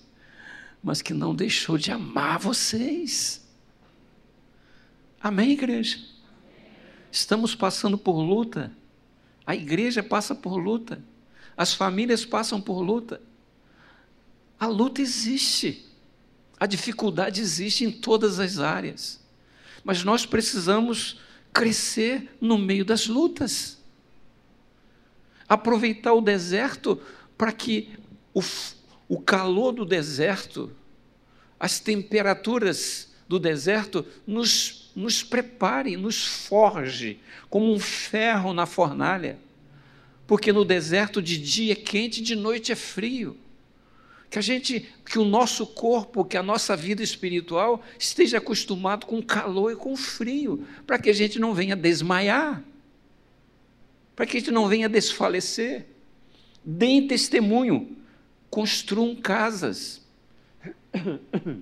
mas que não deixou de amar vocês. Amém, igreja? Estamos passando por luta, a igreja passa por luta, as famílias passam por luta. A luta existe, a dificuldade existe em todas as áreas, mas nós precisamos crescer no meio das lutas aproveitar o deserto para que o, o calor do deserto, as temperaturas do deserto nos, nos prepare, nos forge como um ferro na fornalha. Porque no deserto de dia é quente, de noite é frio. Que a gente, que o nosso corpo, que a nossa vida espiritual esteja acostumado com calor e com frio, para que a gente não venha desmaiar para que a gente não venha desfalecer. Deem testemunho, construam casas,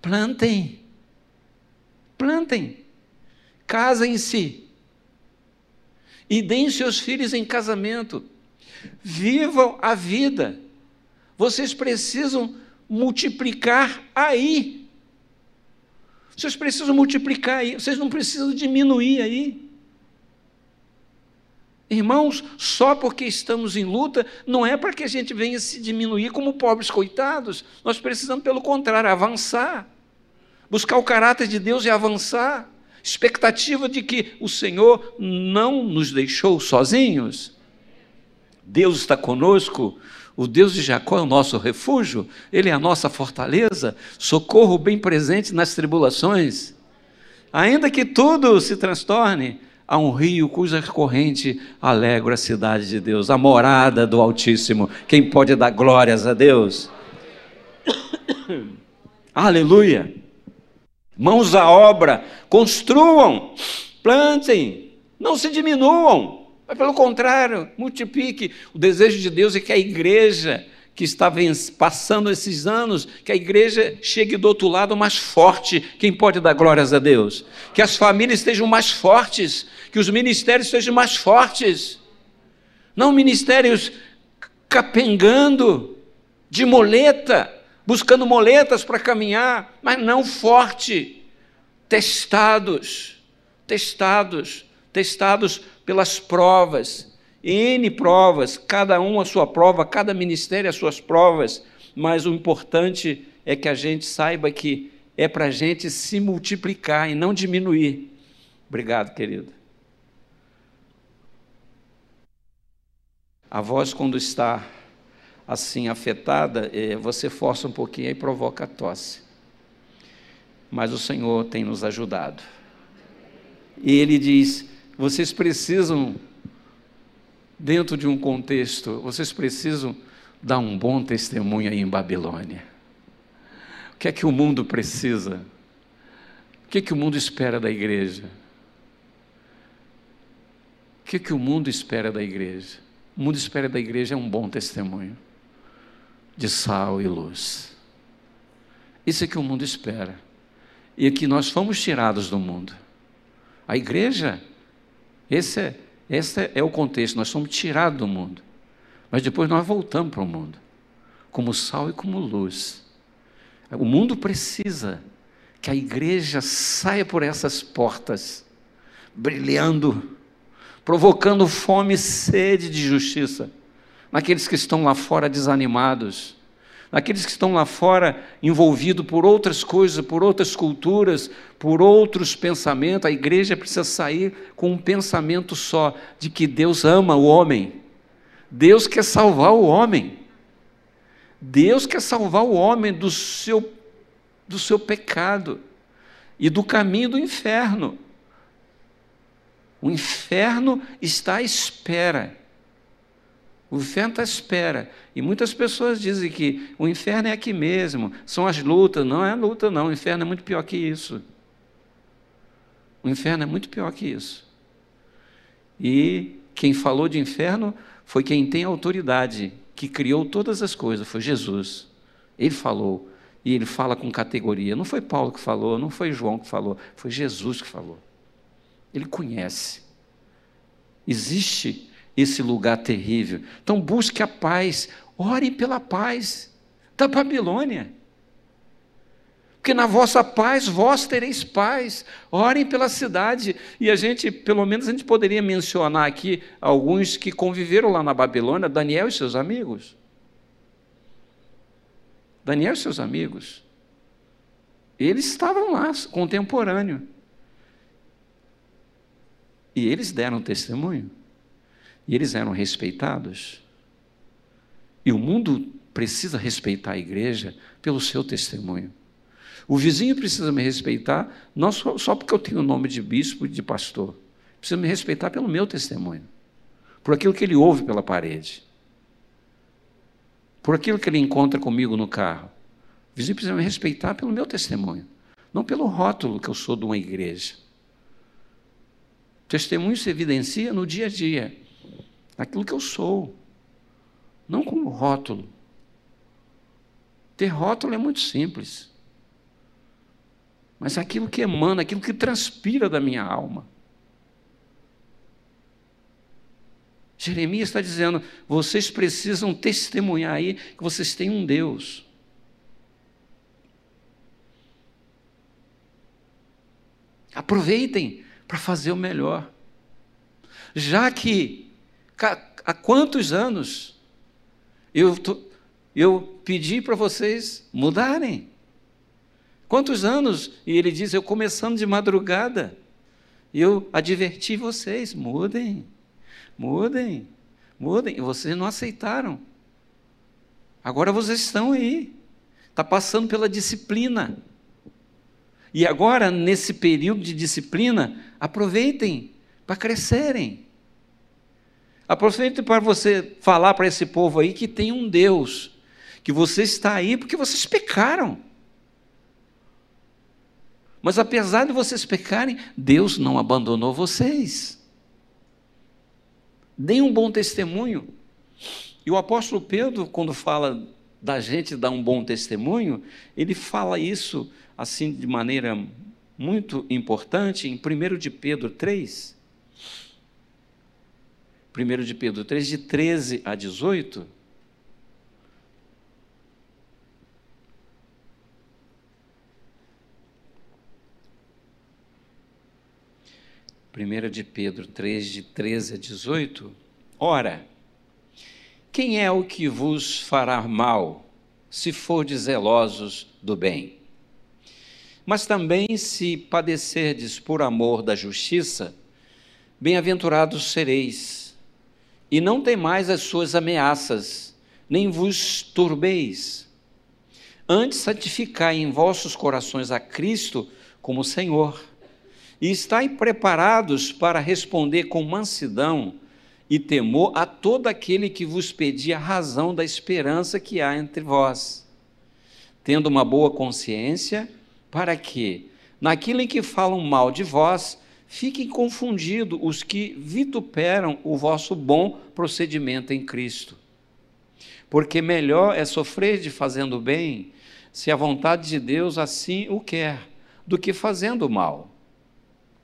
plantem, plantem, casem-se e deem seus filhos em casamento, vivam a vida. Vocês precisam multiplicar aí. Vocês precisam multiplicar aí, vocês não precisam diminuir aí. Irmãos, só porque estamos em luta, não é para que a gente venha se diminuir como pobres coitados. Nós precisamos, pelo contrário, avançar. Buscar o caráter de Deus e avançar. Expectativa de que o Senhor não nos deixou sozinhos. Deus está conosco. O Deus de Jacó é o nosso refúgio, Ele é a nossa fortaleza, socorro bem presente nas tribulações. Ainda que tudo se transtorne, Há um rio cuja corrente alegra a cidade de Deus, a morada do Altíssimo. Quem pode dar glórias a Deus? Aleluia! Mãos à obra, construam, plantem, não se diminuam, mas pelo contrário, multiplique. O desejo de Deus é que a igreja que está passando esses anos, que a igreja chegue do outro lado mais forte. Quem pode dar glórias a Deus? Que as famílias estejam mais fortes, que os ministérios sejam mais fortes. Não ministérios capengando, de moleta, buscando moletas para caminhar, mas não forte. Testados, testados, testados pelas provas N provas, cada um a sua prova, cada ministério as suas provas, mas o importante é que a gente saiba que é para a gente se multiplicar e não diminuir. Obrigado, querido. A voz, quando está assim afetada, é, você força um pouquinho e provoca tosse. Mas o Senhor tem nos ajudado. E Ele diz: vocês precisam dentro de um contexto, vocês precisam dar um bom testemunho aí em Babilônia. O que é que o mundo precisa? O que é que o mundo espera da igreja? O que é que o mundo espera da igreja? O mundo espera da igreja é um bom testemunho de sal e luz. Isso é que o mundo espera. E que nós fomos tirados do mundo. A igreja, esse é, esse é o contexto, nós somos tirados do mundo. Mas depois nós voltamos para o mundo, como sal e como luz. O mundo precisa que a igreja saia por essas portas, brilhando, provocando fome e sede de justiça. naqueles que estão lá fora desanimados, naqueles que estão lá fora envolvidos por outras coisas, por outras culturas, por outros pensamentos. A igreja precisa sair com um pensamento só de que Deus ama o homem. Deus quer salvar o homem. Deus quer salvar o homem do seu, do seu pecado e do caminho do inferno. O inferno está à espera. O inferno está à espera. E muitas pessoas dizem que o inferno é aqui mesmo, são as lutas. Não é luta, não. O inferno é muito pior que isso. O inferno é muito pior que isso. E quem falou de inferno foi quem tem autoridade, que criou todas as coisas, foi Jesus. Ele falou. E ele fala com categoria. Não foi Paulo que falou, não foi João que falou, foi Jesus que falou. Ele conhece. Existe esse lugar terrível. Então busque a paz, ore pela paz da Babilônia. Porque na vossa paz vós tereis paz. Orem pela cidade. E a gente, pelo menos, a gente poderia mencionar aqui alguns que conviveram lá na Babilônia, Daniel e seus amigos. Daniel e seus amigos. Eles estavam lá, contemporâneo. E eles deram testemunho. E eles eram respeitados. E o mundo precisa respeitar a igreja pelo seu testemunho. O vizinho precisa me respeitar, não só, só porque eu tenho o nome de bispo e de pastor. Precisa me respeitar pelo meu testemunho. Por aquilo que ele ouve pela parede. Por aquilo que ele encontra comigo no carro. O vizinho precisa me respeitar pelo meu testemunho. Não pelo rótulo que eu sou de uma igreja. Testemunho se evidencia no dia a dia naquilo que eu sou, não como rótulo. Ter rótulo é muito simples, mas aquilo que emana, aquilo que transpira da minha alma. Jeremias está dizendo: vocês precisam testemunhar aí que vocês têm um Deus. Aproveitem para fazer o melhor. Já que Há quantos anos eu, eu pedi para vocês mudarem? Quantos anos? E ele diz: Eu começando de madrugada, eu adverti vocês: mudem, mudem, mudem. E vocês não aceitaram. Agora vocês estão aí, está passando pela disciplina. E agora, nesse período de disciplina, aproveitem para crescerem. Aproveite para você falar para esse povo aí que tem um Deus, que você está aí porque vocês pecaram. Mas apesar de vocês pecarem, Deus não abandonou vocês. Deem um bom testemunho. E o apóstolo Pedro, quando fala da gente dar um bom testemunho, ele fala isso assim de maneira muito importante em 1 de Pedro 3. 1 de Pedro 3, de 13 a 18. Primeira de Pedro 3, de 13 a 18. Ora, quem é o que vos fará mal, se fordes zelosos do bem? Mas também se padecerdes por amor da justiça, bem-aventurados sereis e não temais as suas ameaças, nem vos turbeis. Antes santificai em vossos corações a Cristo como Senhor, e estai preparados para responder com mansidão e temor a todo aquele que vos pedir a razão da esperança que há entre vós, tendo uma boa consciência, para que, naquilo em que falam mal de vós, Fiquem confundidos os que vituperam o vosso bom procedimento em Cristo. Porque melhor é sofrer de fazendo bem, se a vontade de Deus assim o quer, do que fazendo mal.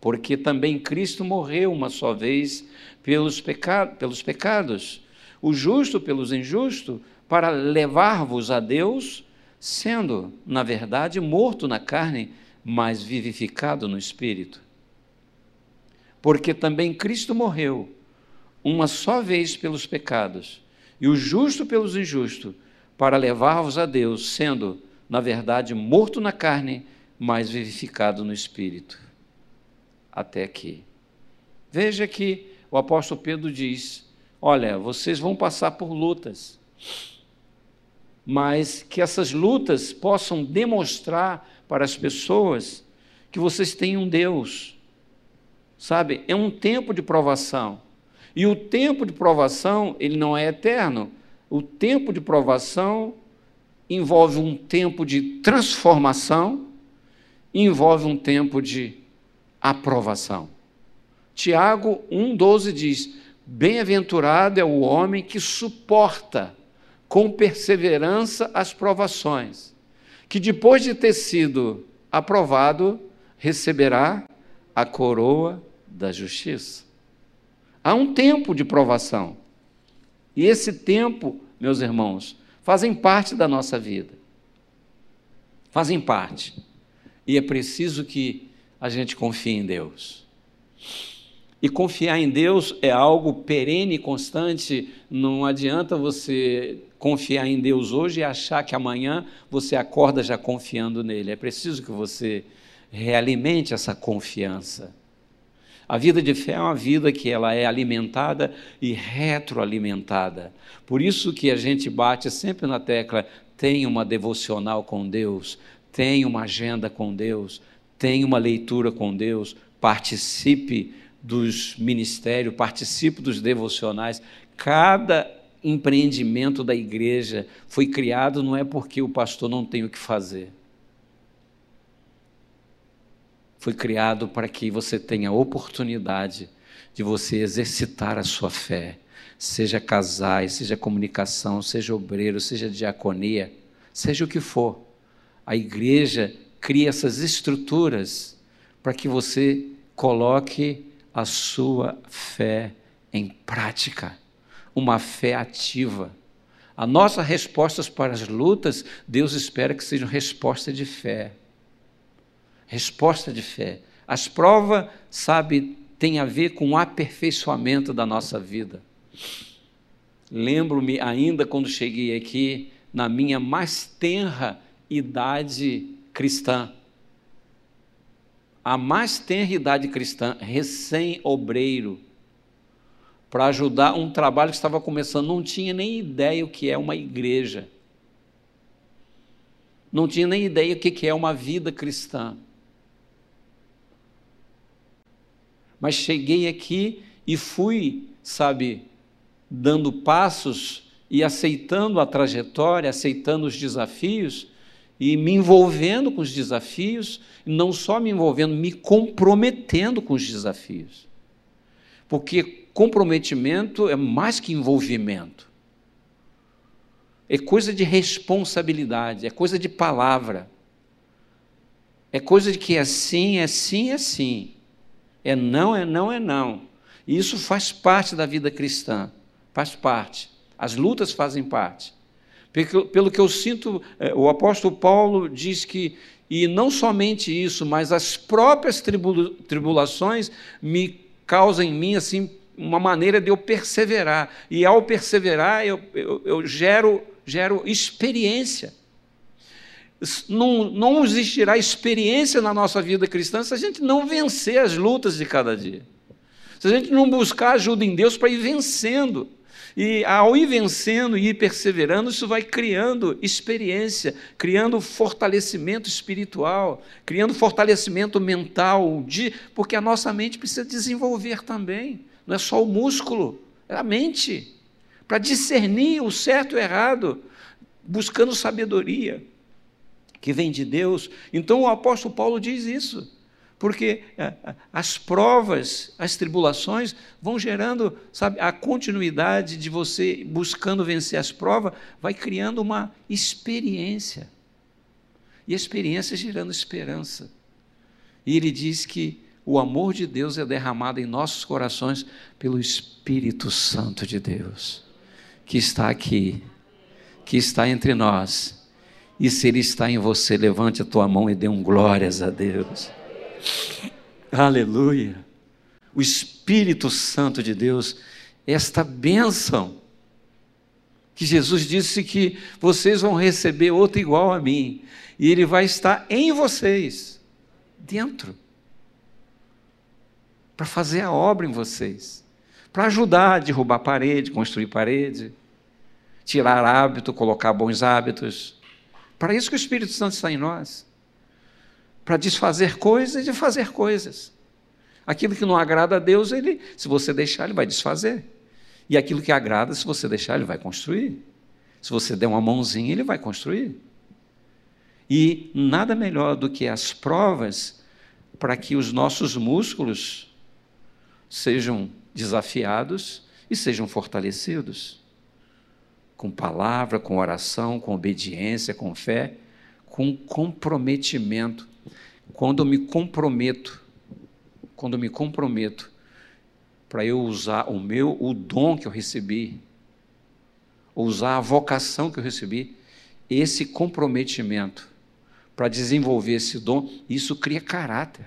Porque também Cristo morreu uma só vez pelos, peca pelos pecados, o justo pelos injustos, para levar-vos a Deus, sendo, na verdade, morto na carne, mas vivificado no espírito porque também Cristo morreu uma só vez pelos pecados, e o justo pelos injustos, para levar-vos a Deus, sendo, na verdade, morto na carne, mas vivificado no espírito. Até aqui. Veja que o apóstolo Pedro diz: Olha, vocês vão passar por lutas, mas que essas lutas possam demonstrar para as pessoas que vocês têm um Deus. Sabe? É um tempo de provação. E o tempo de provação, ele não é eterno. O tempo de provação envolve um tempo de transformação, envolve um tempo de aprovação. Tiago 1,12 diz: Bem-aventurado é o homem que suporta com perseverança as provações, que depois de ter sido aprovado, receberá a coroa da justiça. Há um tempo de provação. E esse tempo, meus irmãos, fazem parte da nossa vida. Fazem parte. E é preciso que a gente confie em Deus. E confiar em Deus é algo perene e constante. Não adianta você confiar em Deus hoje e achar que amanhã você acorda já confiando nele. É preciso que você realimente essa confiança. A vida de fé é uma vida que ela é alimentada e retroalimentada. Por isso que a gente bate sempre na tecla: tem uma devocional com Deus, tem uma agenda com Deus, tem uma leitura com Deus, participe dos ministérios, participe dos devocionais. Cada empreendimento da igreja foi criado não é porque o pastor não tem o que fazer foi criado para que você tenha oportunidade de você exercitar a sua fé, seja casais, seja comunicação, seja obreiro, seja diaconia, seja o que for. A igreja cria essas estruturas para que você coloque a sua fé em prática, uma fé ativa. As nossas respostas para as lutas, Deus espera que sejam respostas de fé resposta de fé. As provas, sabe, tem a ver com o aperfeiçoamento da nossa vida. Lembro-me ainda quando cheguei aqui, na minha mais tenra idade cristã. A mais tenra idade cristã, recém-obreiro, para ajudar um trabalho que estava começando, não tinha nem ideia o que é uma igreja. Não tinha nem ideia o que é uma vida cristã. Mas cheguei aqui e fui, sabe, dando passos e aceitando a trajetória, aceitando os desafios e me envolvendo com os desafios, não só me envolvendo, me comprometendo com os desafios. Porque comprometimento é mais que envolvimento. É coisa de responsabilidade, é coisa de palavra. É coisa de que é sim, é sim, é sim. É não, é não, é não. E isso faz parte da vida cristã, faz parte. As lutas fazem parte. Pelo que eu sinto, é, o apóstolo Paulo diz que, e não somente isso, mas as próprias tribulações me causam em mim assim uma maneira de eu perseverar. E ao perseverar, eu, eu, eu gero, gero experiência não, não existirá experiência na nossa vida cristã se a gente não vencer as lutas de cada dia. Se a gente não buscar ajuda em Deus para ir vencendo. E ao ir vencendo e ir perseverando, isso vai criando experiência, criando fortalecimento espiritual, criando fortalecimento mental, de, porque a nossa mente precisa desenvolver também. Não é só o músculo, é a mente, para discernir o certo e o errado, buscando sabedoria que vem de Deus. Então o apóstolo Paulo diz isso, porque é, as provas, as tribulações vão gerando, sabe, a continuidade de você buscando vencer as provas, vai criando uma experiência. E experiência gerando esperança. E ele diz que o amor de Deus é derramado em nossos corações pelo Espírito Santo de Deus, que está aqui, que está entre nós e se Ele está em você, levante a tua mão e dê um glórias a Deus. Aleluia. O Espírito Santo de Deus, esta bênção. Que Jesus disse que vocês vão receber outro igual a mim, e ele vai estar em vocês, dentro, para fazer a obra em vocês, para ajudar a derrubar parede, construir parede, tirar hábito, colocar bons hábitos. Para isso que o Espírito Santo está em nós para desfazer coisas e fazer coisas. Aquilo que não agrada a Deus, ele, se você deixar, ele vai desfazer. E aquilo que agrada, se você deixar, ele vai construir. Se você der uma mãozinha, ele vai construir. E nada melhor do que as provas para que os nossos músculos sejam desafiados e sejam fortalecidos. Com palavra, com oração, com obediência, com fé, com comprometimento. Quando eu me comprometo, quando eu me comprometo para eu usar o meu, o dom que eu recebi, usar a vocação que eu recebi, esse comprometimento para desenvolver esse dom, isso cria caráter.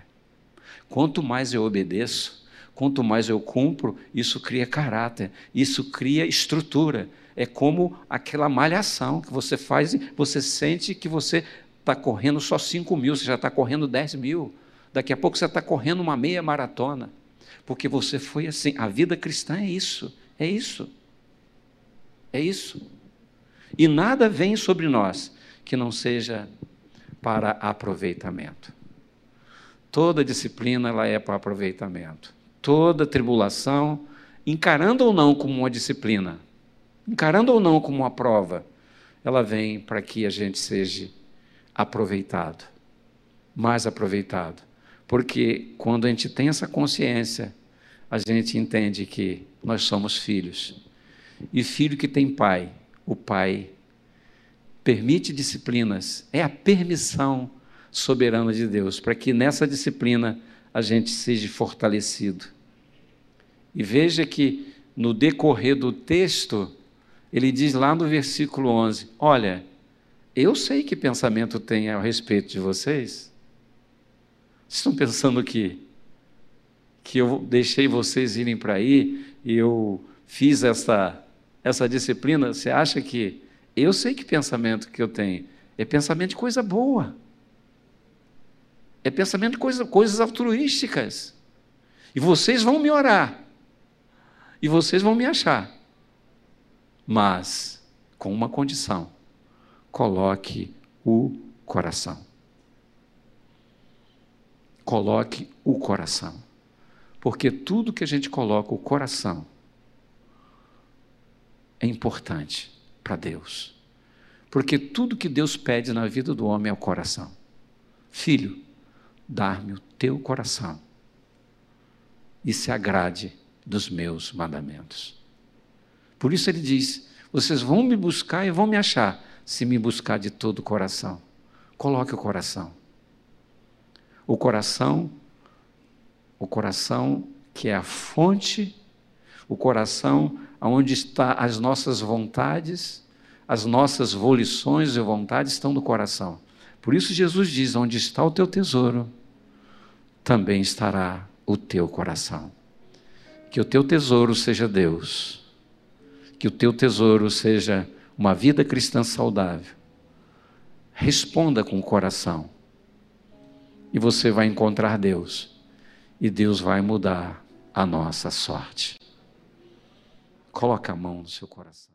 Quanto mais eu obedeço, quanto mais eu cumpro, isso cria caráter, isso cria estrutura. É como aquela malhação que você faz, você sente que você está correndo só 5 mil, você já está correndo 10 mil. Daqui a pouco você está correndo uma meia maratona. Porque você foi assim. A vida cristã é isso. É isso. É isso. E nada vem sobre nós que não seja para aproveitamento. Toda disciplina ela é para aproveitamento. Toda tribulação, encarando ou não como uma disciplina, encarando ou não como uma prova, ela vem para que a gente seja aproveitado, mais aproveitado. Porque quando a gente tem essa consciência, a gente entende que nós somos filhos. E filho que tem pai, o pai permite disciplinas, é a permissão soberana de Deus, para que nessa disciplina a gente seja fortalecido. E veja que no decorrer do texto, ele diz lá no versículo 11: Olha, eu sei que pensamento tem a respeito de vocês. Vocês estão pensando que, que eu deixei vocês irem para aí e eu fiz essa, essa disciplina? Você acha que eu sei que pensamento que eu tenho? É pensamento de coisa boa. É pensamento de coisa, coisas altruísticas. E vocês vão me orar. E vocês vão me achar. Mas com uma condição coloque o coração. Coloque o coração. Porque tudo que a gente coloca o coração é importante para Deus. Porque tudo que Deus pede na vida do homem é o coração. Filho, dar-me o teu coração e se agrade dos meus mandamentos. Por isso ele diz: vocês vão me buscar e vão me achar se me buscar de todo o coração. Coloque o coração. O coração, o coração que é a fonte, o coração onde está as nossas vontades, as nossas volições e vontades estão no coração. Por isso Jesus diz: onde está o teu tesouro, também estará o teu coração. Que o teu tesouro seja Deus. Que o teu tesouro seja uma vida cristã saudável, responda com o coração. E você vai encontrar Deus. E Deus vai mudar a nossa sorte. Coloque a mão no seu coração.